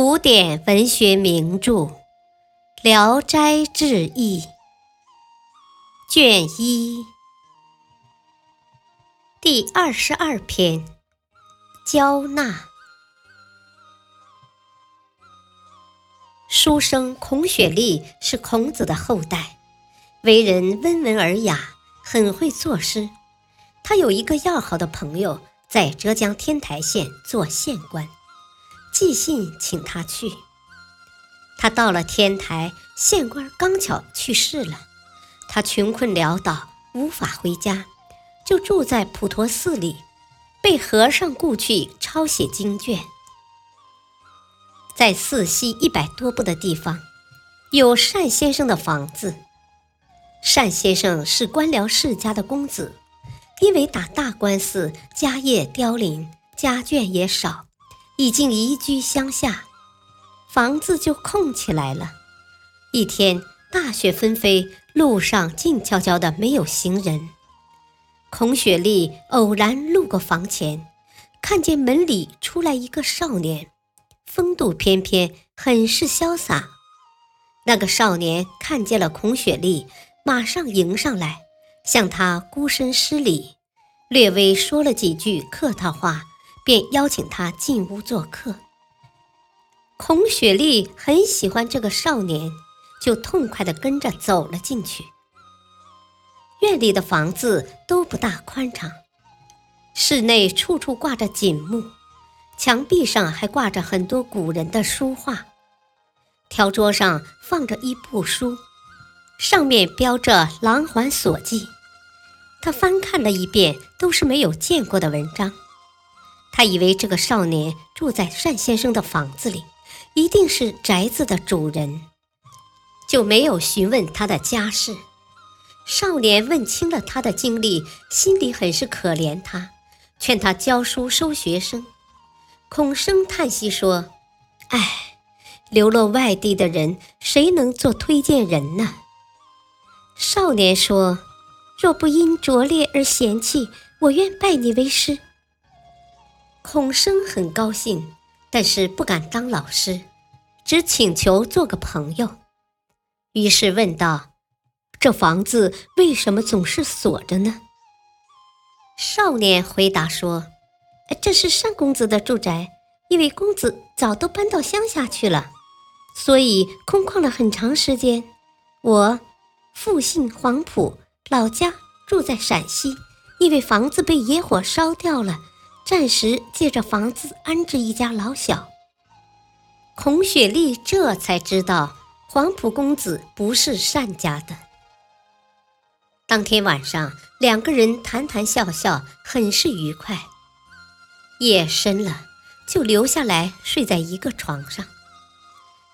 古典文学名著《聊斋志异》卷一第二十二篇：交纳。书生孔雪莉是孔子的后代，为人温文尔雅，很会作诗。他有一个要好的朋友，在浙江天台县做县官。寄信请他去，他到了天台，县官刚巧去世了，他穷困潦倒，无法回家，就住在普陀寺里，被和尚雇去抄写经卷。在寺西一百多步的地方，有单先生的房子。单先生是官僚世家的公子，因为打大官司，家业凋零，家眷也少。已经移居乡下，房子就空起来了。一天，大雪纷飞，路上静悄悄的，没有行人。孔雪莉偶然路过房前，看见门里出来一个少年，风度翩翩，很是潇洒。那个少年看见了孔雪莉，马上迎上来，向他躬身施礼，略微说了几句客套话。便邀请他进屋做客。孔雪莉很喜欢这个少年，就痛快地跟着走了进去。院里的房子都不大宽敞，室内处处挂着锦幕，墙壁上还挂着很多古人的书画。条桌上放着一部书，上面标着《琅环所记》。他翻看了一遍，都是没有见过的文章。他以为这个少年住在单先生的房子里，一定是宅子的主人，就没有询问他的家世。少年问清了他的经历，心里很是可怜他，劝他教书收学生。孔生叹息说：“唉，流落外地的人，谁能做推荐人呢？”少年说：“若不因拙劣而嫌弃，我愿拜你为师。”孔生很高兴，但是不敢当老师，只请求做个朋友。于是问道：“这房子为什么总是锁着呢？”少年回答说：“这是单公子的住宅，因为公子早都搬到乡下去了，所以空旷了很长时间。我父姓黄埔，老家住在陕西，因为房子被野火烧掉了。”暂时借着房子安置一家老小。孔雪莉这才知道黄埔公子不是单家的。当天晚上，两个人谈谈笑笑，很是愉快。夜深了，就留下来睡在一个床上。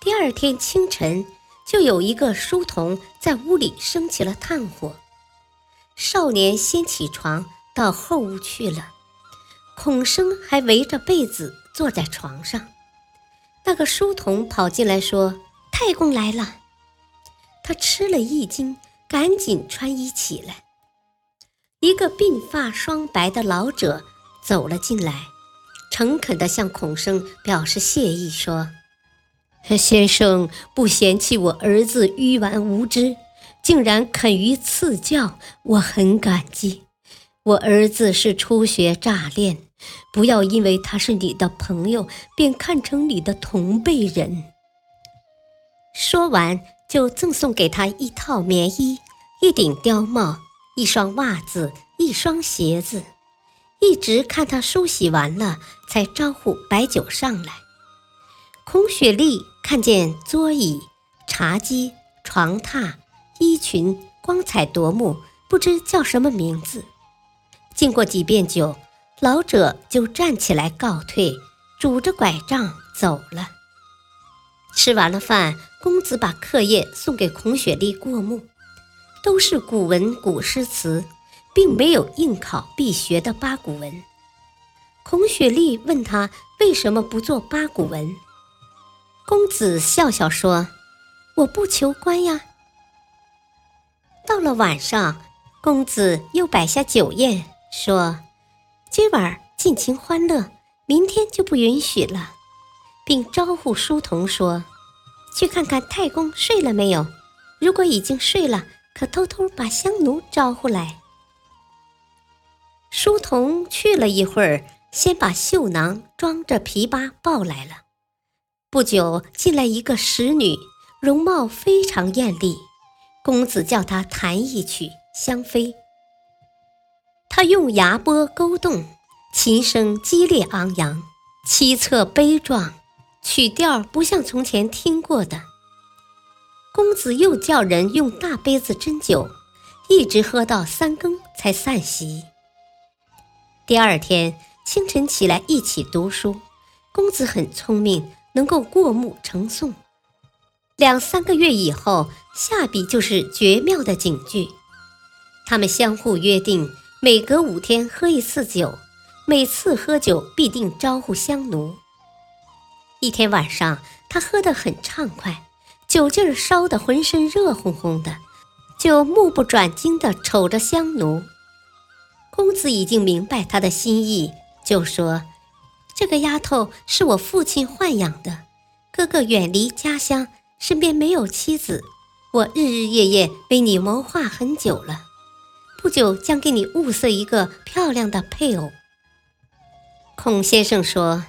第二天清晨，就有一个书童在屋里生起了炭火。少年先起床到后屋去了。孔生还围着被子坐在床上，那个书童跑进来说：“太公来了。”他吃了一惊，赶紧穿衣起来。一个鬓发霜白的老者走了进来，诚恳地向孔生表示谢意，说：“先生不嫌弃我儿子愚顽无知，竟然肯于赐教，我很感激。我儿子是初学乍练。”不要因为他是你的朋友，便看成你的同辈人。说完，就赠送给他一套棉衣、一顶貂帽、一双袜子、一双鞋子，一直看他梳洗完了，才招呼白酒上来。孔雪莉看见桌椅、茶几、床榻、衣裙光彩夺目，不知叫什么名字。经过几遍酒。老者就站起来告退，拄着拐杖走了。吃完了饭，公子把课业送给孔雪莉过目，都是古文古诗词，并没有应考必学的八股文。孔雪莉问他为什么不做八股文，公子笑笑说：“我不求官呀。”到了晚上，公子又摆下酒宴，说。今晚尽情欢乐，明天就不允许了。并招呼书童说：“去看看太公睡了没有。如果已经睡了，可偷偷把香奴招呼来。”书童去了一会儿，先把绣囊装着琵琶抱来了。不久，进来一个使女，容貌非常艳丽。公子叫她弹一曲《香妃》，他用牙拨勾动，琴声激烈昂扬，凄恻悲壮，曲调不像从前听过的。公子又叫人用大杯子斟酒，一直喝到三更才散席。第二天清晨起来一起读书，公子很聪明。能够过目成诵，两三个月以后，下笔就是绝妙的警句。他们相互约定，每隔五天喝一次酒，每次喝酒必定招呼香奴。一天晚上，他喝得很畅快，酒劲儿烧得浑身热烘烘的，就目不转睛地瞅着香奴。公子已经明白他的心意，就说。这个丫头是我父亲豢养的，哥哥远离家乡，身边没有妻子，我日日夜夜为你谋划很久了，不久将给你物色一个漂亮的配偶。孔先生说：“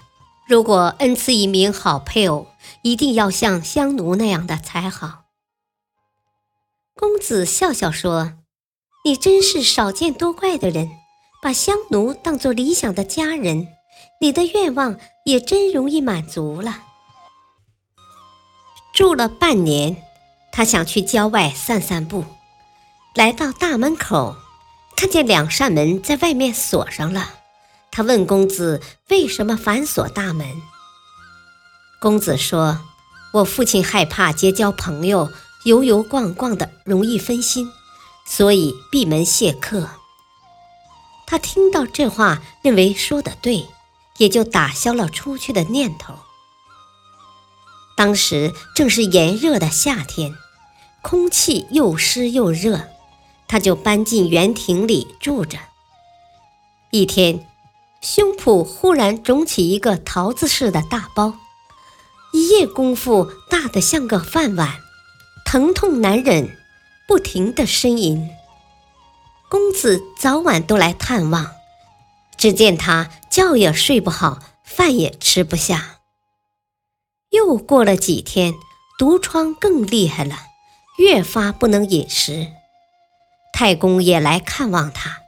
如果恩赐一名好配偶，一定要像香奴那样的才好。”公子笑笑说：“你真是少见多怪的人，把香奴当做理想的家人。”你的愿望也真容易满足了。住了半年，他想去郊外散散步，来到大门口，看见两扇门在外面锁上了。他问公子为什么反锁大门。公子说：“我父亲害怕结交朋友，游游逛逛的容易分心，所以闭门谢客。”他听到这话，认为说的对。也就打消了出去的念头。当时正是炎热的夏天，空气又湿又热，他就搬进园亭里住着。一天，胸脯忽然肿起一个桃子似的大包，一夜功夫大得像个饭碗，疼痛难忍，不停地呻吟。公子早晚都来探望。只见他觉也睡不好，饭也吃不下。又过了几天，毒疮更厉害了，越发不能饮食。太公也来看望他，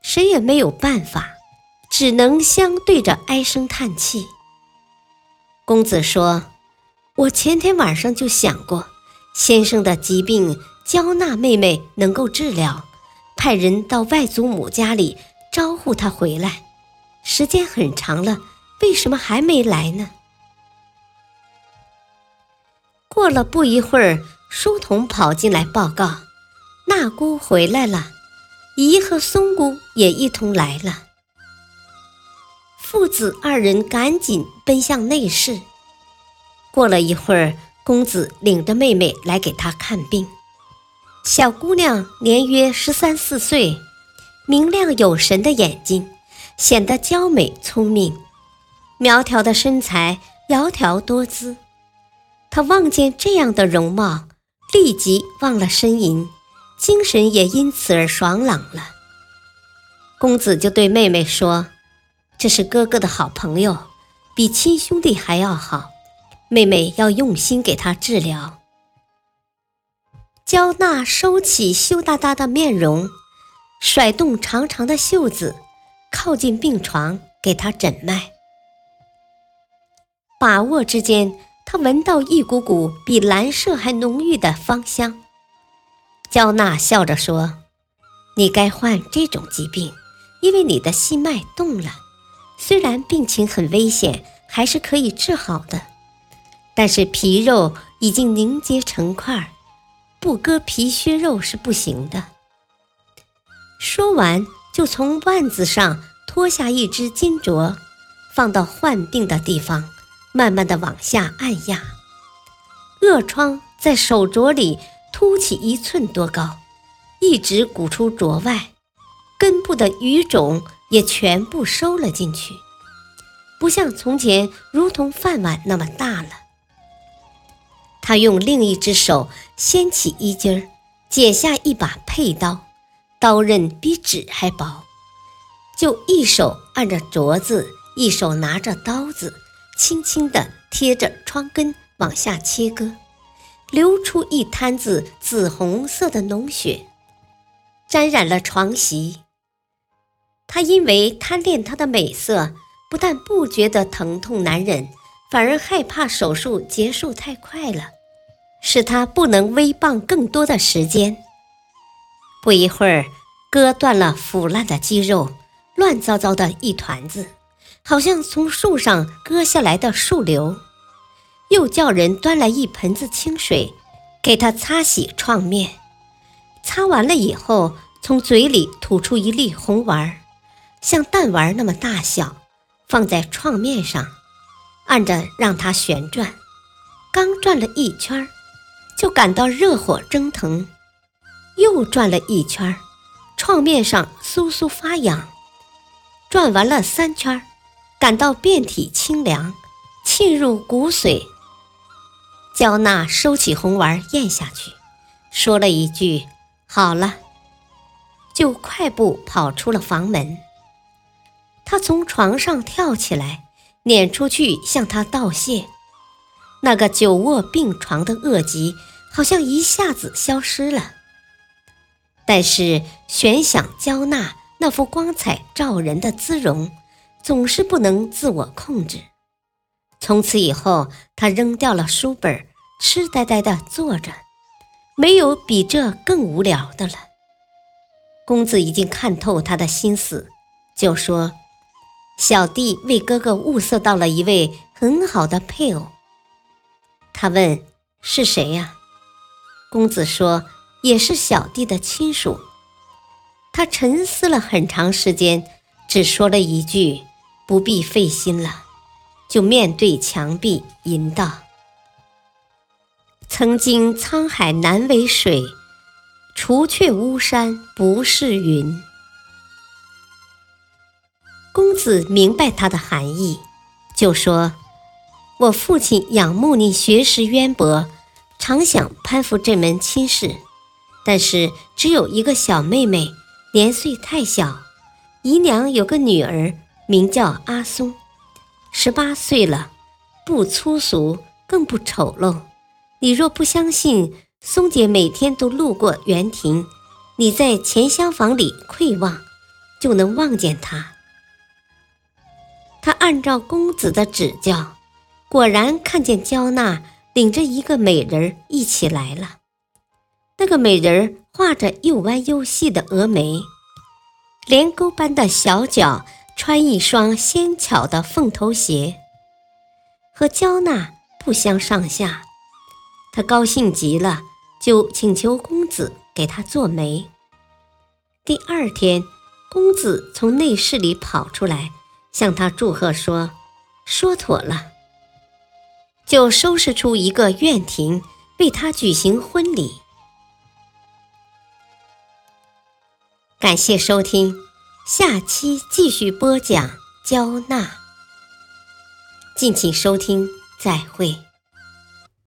谁也没有办法，只能相对着唉声叹气。公子说：“我前天晚上就想过，先生的疾病，焦娜妹妹能够治疗，派人到外祖母家里。”招呼她回来，时间很长了，为什么还没来呢？过了不一会儿，书童跑进来报告：纳姑回来了，姨和松姑也一同来了。父子二人赶紧奔向内室。过了一会儿，公子领着妹妹来给他看病。小姑娘年约十三四岁。明亮有神的眼睛，显得娇美聪明；苗条的身材，窈窕多姿。他望见这样的容貌，立即忘了呻吟，精神也因此而爽朗了。公子就对妹妹说：“这是哥哥的好朋友，比亲兄弟还要好，妹妹要用心给他治疗。”焦娜收起羞答答的面容。甩动长长的袖子，靠近病床给他诊脉。把握之间，他闻到一股股比蓝麝还浓郁的芳香。焦娜笑着说：“你该患这种疾病，因为你的心脉动了。虽然病情很危险，还是可以治好的。但是皮肉已经凝结成块，不割皮削肉是不行的。”说完，就从腕子上脱下一只金镯，放到患病的地方，慢慢的往下按压。恶疮在手镯里凸起一寸多高，一直鼓出镯外，根部的鱼种也全部收了进去。不像从前如同饭碗那么大了。他用另一只手掀起衣襟儿，解下一把佩刀，刀刃比纸还薄，就一手按着镯子，一手拿着刀子，轻轻地贴着窗根往下切割，流出一滩子紫红色的脓血，沾染了床席。他因为贪恋她的美色，不但不觉得疼痛难忍，反而害怕手术结束太快了。使他不能微棒更多的时间。不一会儿，割断了腐烂的肌肉，乱糟糟的一团子，好像从树上割下来的树瘤。又叫人端来一盆子清水，给他擦洗创面。擦完了以后，从嘴里吐出一粒红丸，像弹丸那么大小，放在创面上，按着让它旋转。刚转了一圈儿。就感到热火蒸腾，又转了一圈，创面上酥酥发痒。转完了三圈，感到遍体清凉，沁入骨髓。焦娜收起红丸咽下去，说了一句“好了”，就快步跑出了房门。他从床上跳起来，撵出去向他道谢。那个久卧病床的恶疾好像一下子消失了，但是悬想焦娜那副光彩照人的姿容，总是不能自我控制。从此以后，他扔掉了书本，痴呆呆地坐着，没有比这更无聊的了。公子已经看透他的心思，就说：“小弟为哥哥物色到了一位很好的配偶。”他问：“是谁呀？”公子说：“也是小弟的亲属。”他沉思了很长时间，只说了一句：“不必费心了。”就面对墙壁吟道：“曾经沧海难为水，除却巫山不是云。”公子明白他的含义，就说。我父亲仰慕你学识渊博，常想攀附这门亲事，但是只有一个小妹妹，年岁太小。姨娘有个女儿，名叫阿松，十八岁了，不粗俗，更不丑陋。你若不相信，松姐每天都路过园亭，你在前厢房里窥望，就能望见她。她按照公子的指教。果然看见焦娜领着一个美人一起来了。那个美人画着又弯又细的蛾眉，连钩般的小脚，穿一双纤巧的凤头鞋，和娇娜不相上下。他高兴极了，就请求公子给他做媒。第二天，公子从内室里跑出来，向他祝贺说：“说妥了。”就收拾出一个院庭，为他举行婚礼。感谢收听，下期继续播讲交纳。敬请收听，再会。